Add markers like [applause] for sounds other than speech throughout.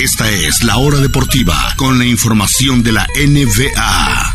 Esta es la hora deportiva con la información de la NBA.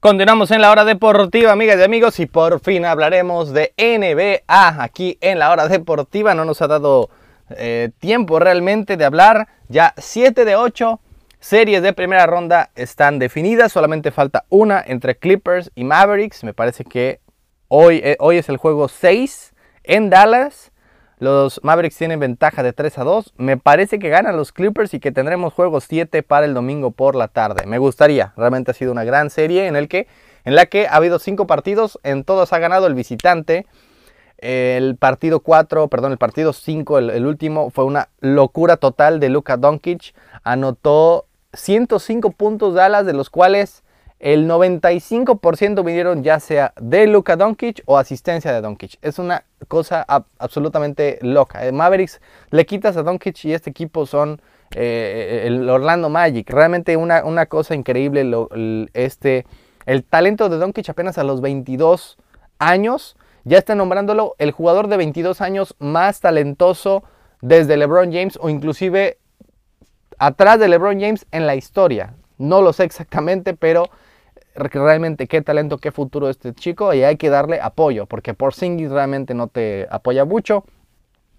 Continuamos en la hora deportiva, amigas y amigos, y por fin hablaremos de NBA aquí en la hora deportiva. No nos ha dado eh, tiempo realmente de hablar. Ya 7 de 8 series de primera ronda están definidas. Solamente falta una entre Clippers y Mavericks. Me parece que hoy, eh, hoy es el juego 6 en Dallas. Los Mavericks tienen ventaja de 3 a 2. Me parece que ganan los Clippers y que tendremos juego 7 para el domingo por la tarde. Me gustaría. Realmente ha sido una gran serie en, el que, en la que ha habido 5 partidos. En todos ha ganado el visitante. El partido 4, perdón, el partido 5, el, último, fue una locura total de Luka Doncic. Anotó 105 puntos Dallas, de los cuales el 95% vinieron ya sea de Luka Doncic o asistencia de Doncic. Es una cosa absolutamente loca. Eh, Mavericks le quitas a Doncic y este equipo son eh, el Orlando Magic. Realmente una, una cosa increíble. El, este, el talento de Doncic apenas a los 22 años. Ya está nombrándolo el jugador de 22 años más talentoso desde LeBron James o inclusive atrás de LeBron James en la historia. No lo sé exactamente, pero realmente qué talento, qué futuro este chico y hay que darle apoyo porque Porzingis realmente no te apoya mucho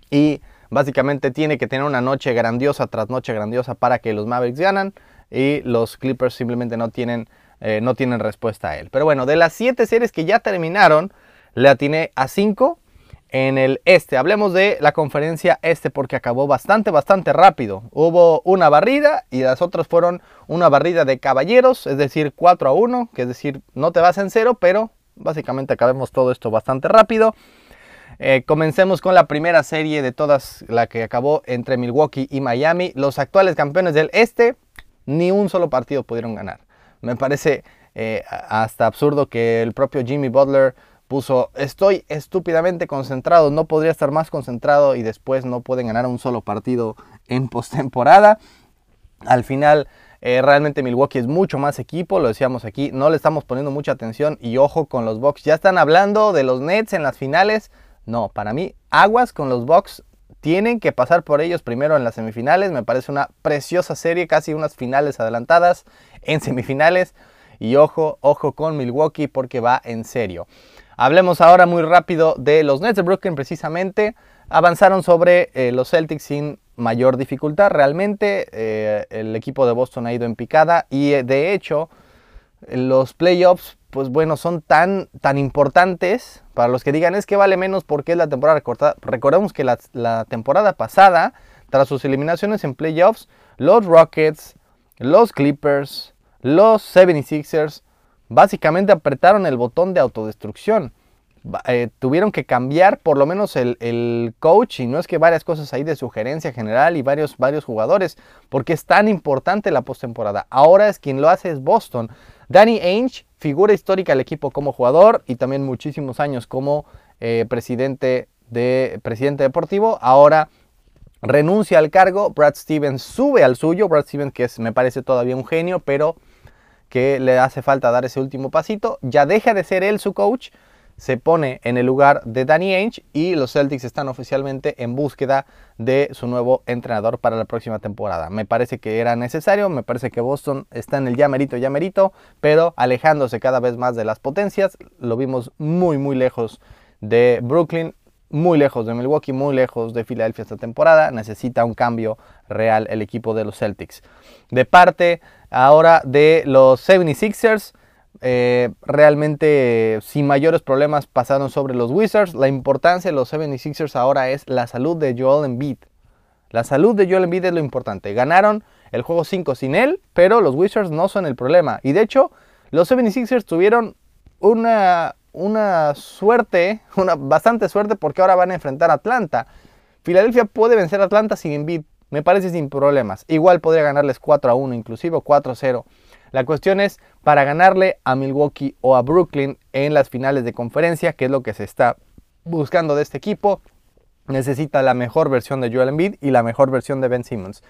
y básicamente tiene que tener una noche grandiosa tras noche grandiosa para que los Mavericks ganan y los Clippers simplemente no tienen, eh, no tienen respuesta a él. Pero bueno, de las siete series que ya terminaron, le atiné a 5 en el este. Hablemos de la conferencia este porque acabó bastante, bastante rápido. Hubo una barrida y las otras fueron una barrida de caballeros, es decir, 4 a 1, que es decir, no te vas en cero, pero básicamente acabemos todo esto bastante rápido. Eh, comencemos con la primera serie de todas, la que acabó entre Milwaukee y Miami. Los actuales campeones del este, ni un solo partido pudieron ganar. Me parece eh, hasta absurdo que el propio Jimmy Butler puso, estoy estúpidamente concentrado, no podría estar más concentrado y después no pueden ganar un solo partido en postemporada. Al final, eh, realmente Milwaukee es mucho más equipo, lo decíamos aquí, no le estamos poniendo mucha atención y ojo con los Bucks. Ya están hablando de los Nets en las finales. No, para mí, aguas con los Bucks. Tienen que pasar por ellos primero en las semifinales. Me parece una preciosa serie, casi unas finales adelantadas en semifinales. Y ojo, ojo con Milwaukee porque va en serio. Hablemos ahora muy rápido de los Nets de Brooklyn precisamente. Avanzaron sobre eh, los Celtics sin mayor dificultad. Realmente eh, el equipo de Boston ha ido en picada y eh, de hecho los playoffs, pues bueno, son tan, tan importantes para los que digan es que vale menos porque es la temporada recortada. Recordemos que la, la temporada pasada, tras sus eliminaciones en playoffs, los Rockets, los Clippers, los 76ers básicamente apretaron el botón de autodestrucción. Eh, tuvieron que cambiar por lo menos el, el, coach y no es que varias cosas ahí de sugerencia general y varios, varios jugadores porque es tan importante la postemporada. Ahora es quien lo hace es Boston. Danny Ainge, figura histórica del equipo como jugador y también muchísimos años como eh, presidente, de, presidente deportivo. Ahora renuncia al cargo, Brad Stevens sube al suyo, Brad Stevens que me parece todavía un genio, pero que le hace falta dar ese último pasito, ya deja de ser él su coach, se pone en el lugar de Danny Ainge y los Celtics están oficialmente en búsqueda de su nuevo entrenador para la próxima temporada. Me parece que era necesario, me parece que Boston está en el ya merito, ya merito, pero alejándose cada vez más de las potencias, lo vimos muy muy lejos de Brooklyn, muy lejos de Milwaukee, muy lejos de Filadelfia esta temporada, necesita un cambio real el equipo de los Celtics. De parte ahora de los 76ers. Eh, realmente sin mayores problemas pasaron sobre los Wizards. La importancia de los 76ers ahora es la salud de Joel Embiid. La salud de Joel Embiid es lo importante. Ganaron el juego 5 sin él, pero los Wizards no son el problema. Y de hecho, los 76ers tuvieron una, una suerte, una bastante suerte porque ahora van a enfrentar a Atlanta. Filadelfia puede vencer a Atlanta sin Embiid, me parece sin problemas. Igual podría ganarles 4 a 1, inclusive 4 a 0. La cuestión es para ganarle a Milwaukee o a Brooklyn en las finales de conferencia, que es lo que se está buscando de este equipo. Necesita la mejor versión de Joel Embiid y la mejor versión de Ben Simmons.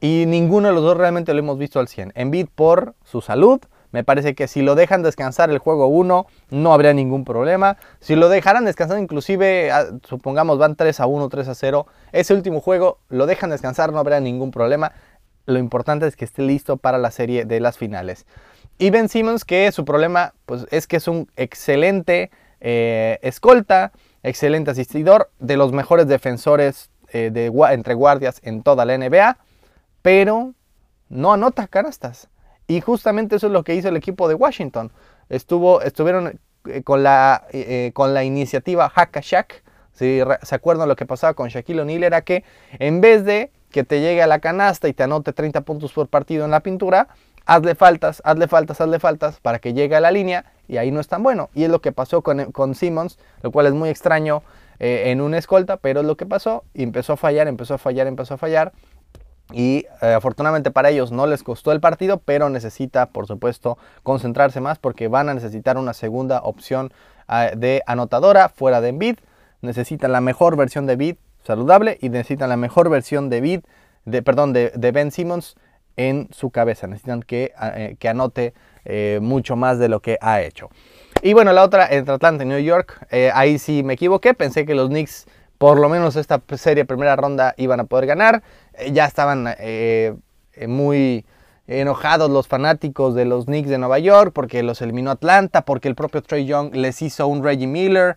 Y ninguno de los dos realmente lo hemos visto al 100. Embiid por su salud, Me parece que si lo dejan descansar el juego 1, no habría ningún problema. Si lo dejaran descansar, inclusive, ah, supongamos van 3 a 1, 3 a 0, ese último juego lo dejan descansar, no habría ningún problema. Lo importante es que esté listo para la serie de las finales. Y Ben Simmons, que su problema pues, es que es un excelente eh, escolta, excelente asistidor, de los mejores defensores eh, de, entre guardias en toda la NBA, pero no anota canastas. Y justamente eso es lo que hizo el equipo de Washington. Estuvo, estuvieron eh, con, la, con la iniciativa Hack Shack. Si se acuerdan lo que pasaba con Shaquille O'Neal, era que en vez de que te llegue a la canasta y te anote 30 puntos por partido en la pintura, hazle faltas, hazle faltas, hazle faltas para que llegue a la línea y ahí no es tan bueno. Y es lo que pasó con, con Simmons, lo cual es muy extraño eh, en una escolta, pero es lo que pasó y empezó a fallar, empezó a fallar, empezó a fallar. Y eh, afortunadamente para ellos no les costó el partido, pero necesita, por supuesto, concentrarse más porque van a necesitar una segunda opción ah, de anotadora fuera de Embiid. Necesitan la mejor versión de Embiid saludable y necesitan la mejor versión de Bid, de, perdón, de, Ben Simmons en su cabeza. Necesitan que, eh, que anote eh, mucho más de lo que ha hecho. Y bueno, la otra entre Atlanta New York, ahí sí me equivoqué, pensé que los Knicks por lo menos esta serie primera ronda iban a poder ganar. ya estaban muy enojados los fanáticos de los Knicks de Nueva York porque los eliminó Atlanta, porque el propio Trey Young les hizo un Reggie Miller,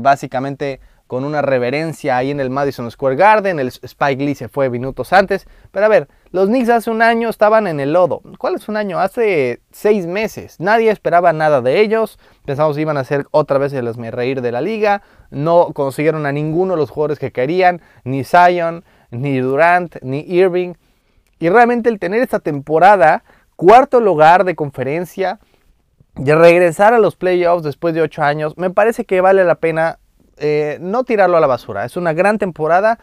básicamente con una reverencia ahí en el Madison Square Garden. El Spike Lee se fue minutos antes. Pero a ver, los Knicks hace un año estaban en el lodo. ¿Cuál es un año? Hace seis meses. Nadie esperaba nada de ellos. Pensamos que iban a ser otra vez el reír de la liga. No consiguieron a ninguno de los jugadores que querían. Ni Zion, ni Durant, ni Irving. Y realmente el tener esta temporada, cuarto lugar de conferencia, de regresar a los playoffs después de ocho años, me parece que vale la pena eh, no tirarlo a la basura. Es una gran temporada.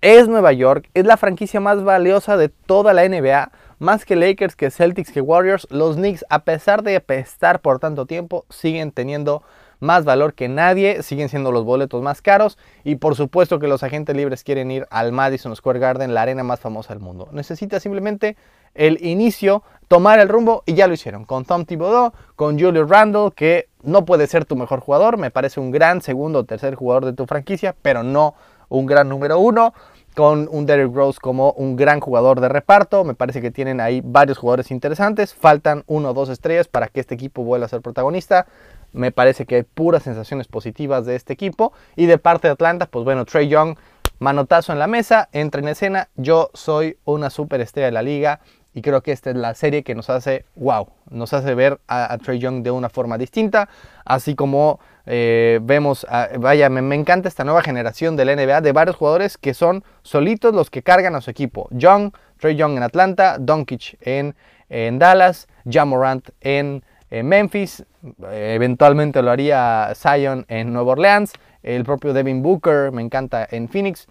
Es Nueva York. Es la franquicia más valiosa de toda la NBA. Más que Lakers, que Celtics, que Warriors. Los Knicks, a pesar de apestar por tanto tiempo, siguen teniendo más valor que nadie. Siguen siendo los boletos más caros. Y por supuesto que los agentes libres quieren ir al Madison Square Garden, la arena más famosa del mundo. Necesita simplemente el inicio, tomar el rumbo y ya lo hicieron. Con Tom Thibodeau, con Julius Randle, que no puede ser tu mejor jugador, me parece un gran segundo o tercer jugador de tu franquicia, pero no un gran número uno. Con un Derrick Rose como un gran jugador de reparto, me parece que tienen ahí varios jugadores interesantes. Faltan uno o dos estrellas para que este equipo vuelva a ser protagonista. Me parece que hay puras sensaciones positivas de este equipo. Y de parte de Atlanta, pues bueno, Trey Young, manotazo en la mesa, entra en escena. Yo soy una superestrella de la liga y creo que esta es la serie que nos hace, wow, nos hace ver a, Trey Young de una forma distinta. Así como eh, vemos, vaya, me, encanta esta nueva generación del NBA de varios jugadores que son solitos los que cargan a su equipo. Young, Trey Young en Atlanta, Doncic en, en Dallas, Jamorant en, en Memphis, eventualmente lo haría Zion en Nueva Orleans, el propio Devin Booker me encanta en Phoenix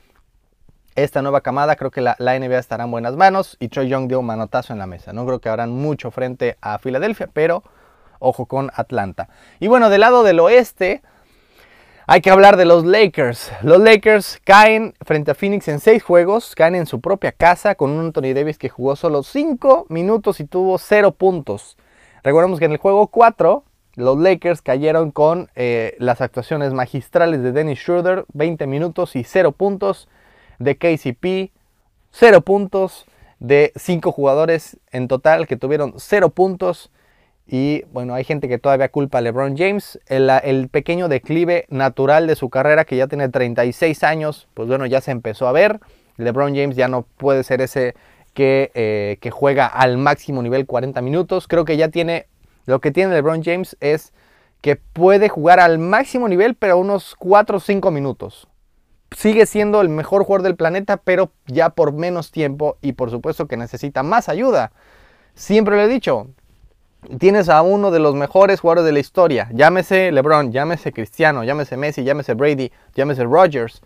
esta nueva camada, creo que la, NBA estará en buenas manos y Troy Young dio un manotazo en la mesa. No creo que habrán mucho frente a Filadelfia, pero ojo con Atlanta. Y bueno, del lado del oeste hay que hablar de los Lakers. Los Lakers caen frente a Phoenix en seis juegos, caen en su propia casa con un Anthony Davis que jugó solo 5 minutos y tuvo 0 puntos. Recordemos que en el juego 4 los Lakers cayeron con eh, las actuaciones magistrales de Dennis Schroeder, 20 minutos y 0 puntos de KCP, 0 puntos, de 5 jugadores en total que tuvieron 0 puntos. Y bueno, hay gente que todavía culpa a LeBron James. El, pequeño declive natural de su carrera, que ya tiene 36 años, pues bueno, ya se empezó a ver. LeBron James ya no puede ser ese que, eh, que juega al máximo nivel 40 minutos. Creo que ya tiene, lo que tiene LeBron James es que puede jugar al máximo nivel, pero unos 4 o 5 minutos sigue siendo el mejor jugador del planeta, pero ya por menos tiempo y por supuesto que necesita más ayuda. Siempre lo he dicho, tienes a uno de los mejores jugadores de la historia, llámese LeBron, llámese Cristiano, llámese Messi, llámese Brady, llámese Rogers.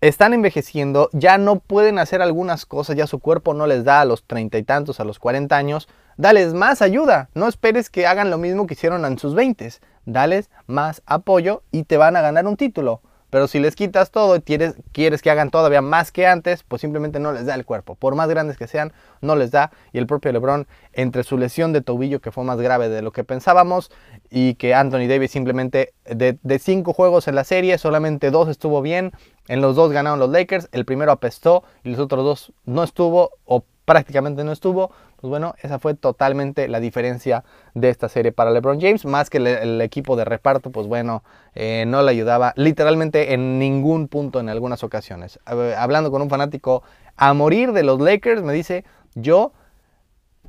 Están envejeciendo, ya no pueden hacer algunas cosas, ya su cuerpo no les da a los treinta y tantos, a los cuarenta años. Dales más ayuda, no esperes que hagan lo mismo que hicieron en sus veintes. Dales más apoyo y te van a ganar un título Pero si les quitas todo y quieres, quieres que hagan todavía más que antes, pues simplemente no les da el cuerpo. Por más grandes que sean, no les da. Y el propio LeBron, entre su lesión de tobillo, que fue más grave de lo que pensábamos, y que Anthony Davis simplemente de, de cinco juegos en la serie, solamente dos estuvo bien. En los dos ganaron los Lakers. El primero apestó y los otros dos no estuvo o prácticamente no estuvo. Pues bueno, esa fue totalmente la diferencia de esta serie para LeBron James. Más que el, equipo de reparto, pues bueno, eh, no le ayudaba literalmente en ningún punto en algunas ocasiones. Hablando con un fanático a morir de los Lakers, me dice, yo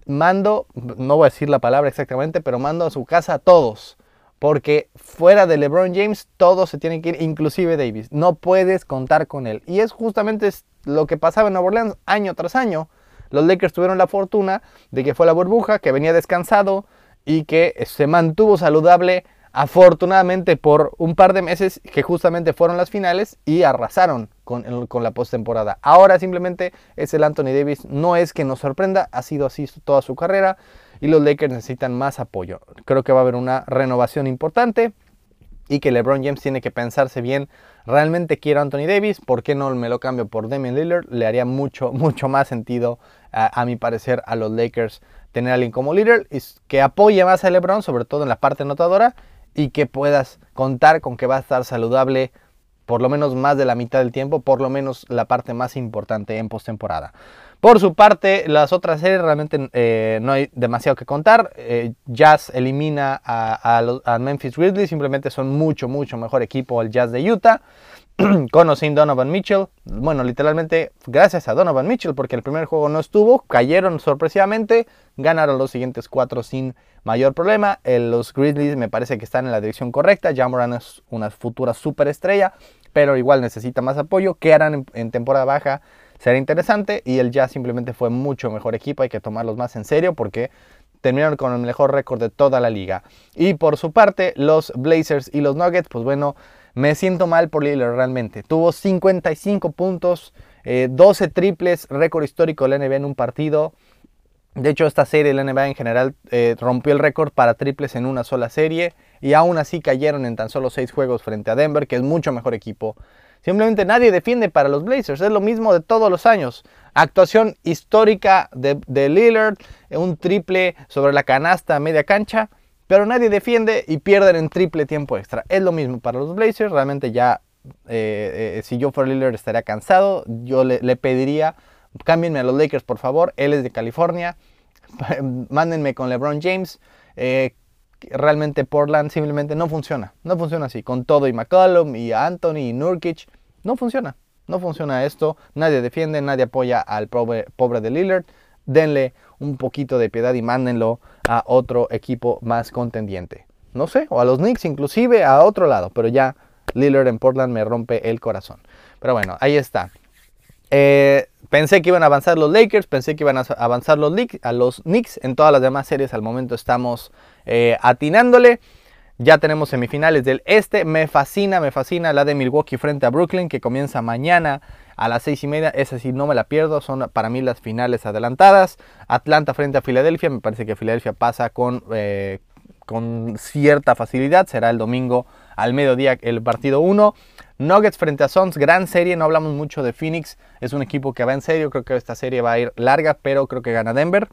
mando, no voy a decir la palabra exactamente, pero mando a su casa a todos. Porque fuera de LeBron James, todos se tienen que ir, inclusive Davis. No puedes contar con él. Y es justamente lo que pasaba en Nueva Orleans año tras año. Los Lakers tuvieron la fortuna de que fue la burbuja, que venía descansado y que se mantuvo saludable afortunadamente por un par de meses que justamente fueron las finales y arrasaron con, con la postemporada. Ahora simplemente es el Anthony Davis, no es que nos sorprenda, ha sido así toda su carrera y los Lakers necesitan más apoyo. Creo que va a haber una renovación importante y que LeBron James tiene que pensarse bien, realmente quiero a Anthony Davis, ¿por qué no me lo cambio por Damian Lillard? Le haría mucho, [laughs] mucho más sentido, a, mi parecer, a los Lakers tener a alguien como líder y que apoye más a LeBron, sobre todo en la parte anotadora, y que puedas contar con que va a estar saludable por lo menos más de la mitad del tiempo, por lo menos la parte más importante en postemporada. Por su parte, las otras series realmente eh, no hay demasiado que contar. Eh, Jazz elimina a, Memphis Grizzlies, simplemente son mucho, mucho mejor equipo el Jazz de Utah. [clears throat] con o Donovan Mitchell. Bueno, literalmente gracias a Donovan Mitchell, porque el primer juego no estuvo, cayeron sorpresivamente, ganaron los siguientes cuatro sin mayor problema. los Grizzlies me parece que están en la dirección correcta. Jamoran es una futura superestrella, pero igual necesita más apoyo. ¿Qué harán en temporada baja? Será interesante y el Jazz simplemente fue mucho mejor equipo, hay que tomarlos más en serio porque terminaron con el mejor récord de toda la liga. Y por su parte, los Blazers y los Nuggets, pues bueno, me siento mal por Lillard realmente. Tuvo 55 puntos, 12 eh, triples, récord histórico de la NBA en un partido. De hecho, esta serie la NBA en general eh, rompió el récord para triples en una sola serie y aún así cayeron en tan solo 6 juegos frente a Denver, que es mucho mejor equipo. Simplemente nadie defiende para los Blazers. Es lo mismo de todos los años. Actuación histórica de, Lillard, un triple sobre la canasta a media cancha, pero nadie defiende y pierden en triple tiempo extra. Es lo mismo para los Blazers. Realmente ya, eh, eh, si yo fuera Lillard estaría cansado. Yo le, pediría, cámbienme a los Lakers por favor. Él es de California. [laughs] Mándenme con LeBron James. Eh, realmente Portland simplemente no funciona. No funciona así. Con todo y McCollum y Anthony y Nurkic. No funciona. No funciona esto. Nadie defiende, nadie apoya al pobre, pobre de Lillard. Denle un poquito de piedad y mándenlo a otro equipo más contendiente. No sé, o a los Knicks inclusive a otro lado. Pero ya Lillard en Portland me rompe el corazón. Pero bueno, ahí está. Eh, pensé que iban a avanzar los Lakers, pensé que iban a avanzar los, a los Knicks. En todas las demás series al momento estamos eh, atinándole. Ya tenemos semifinales del este. Me fascina, me fascina la de Milwaukee frente a Brooklyn que comienza mañana a las seis y media. Esa sí no me la pierdo. Son para mí las finales adelantadas. Atlanta frente a Filadelfia. Me parece que Filadelfia pasa con, eh, con cierta facilidad. Será el domingo al mediodía el partido 1. Nuggets frente a Suns, gran serie, no hablamos mucho de Phoenix, es un equipo que va en serio, creo que esta serie va a ir larga, pero creo que gana Denver.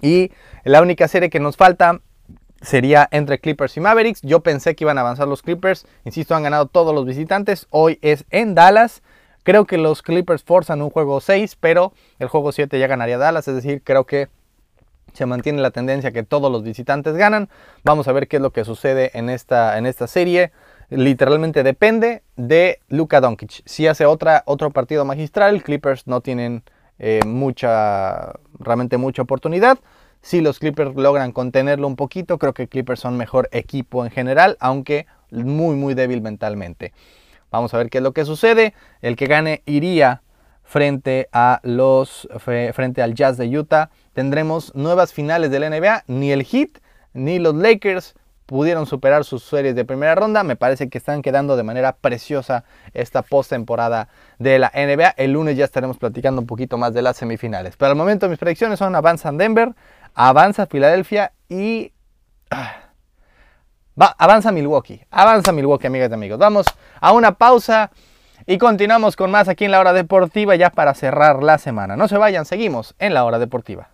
Y la única serie que nos falta sería entre Clippers y Mavericks. Yo pensé que iban a avanzar los Clippers, insisto, han ganado todos los visitantes, hoy es en Dallas. Creo que los Clippers forzan un juego 6, pero el juego 7 ya ganaría Dallas, es decir, creo que se mantiene la tendencia que todos los visitantes ganan. Vamos a ver qué es lo que sucede en esta, en esta serie. Literalmente depende de Luka Doncic. Si hace otra, otro partido magistral, Clippers no tienen eh, mucha, realmente mucha oportunidad. Si los Clippers logran contenerlo un poquito, creo que Clippers son mejor equipo en general, aunque muy, muy débil mentalmente. Vamos a ver qué es lo que sucede. El que gane iría frente a los frente al Jazz de Utah. Tendremos nuevas finales de la NBA. Ni el Heat ni los Lakers pudieron superar sus series de primera ronda. Me parece que están quedando de manera preciosa esta postemporada de la NBA. El lunes ya estaremos platicando un poquito más de las semifinales. Pero al momento mis predicciones son avanzan Denver, avanza Filadelfia y... Ah, Va, avanza Milwaukee, avanza Milwaukee, amigas y amigos. Vamos a una pausa y continuamos con más aquí en la hora deportiva ya para cerrar la semana. No se vayan, seguimos en la hora deportiva.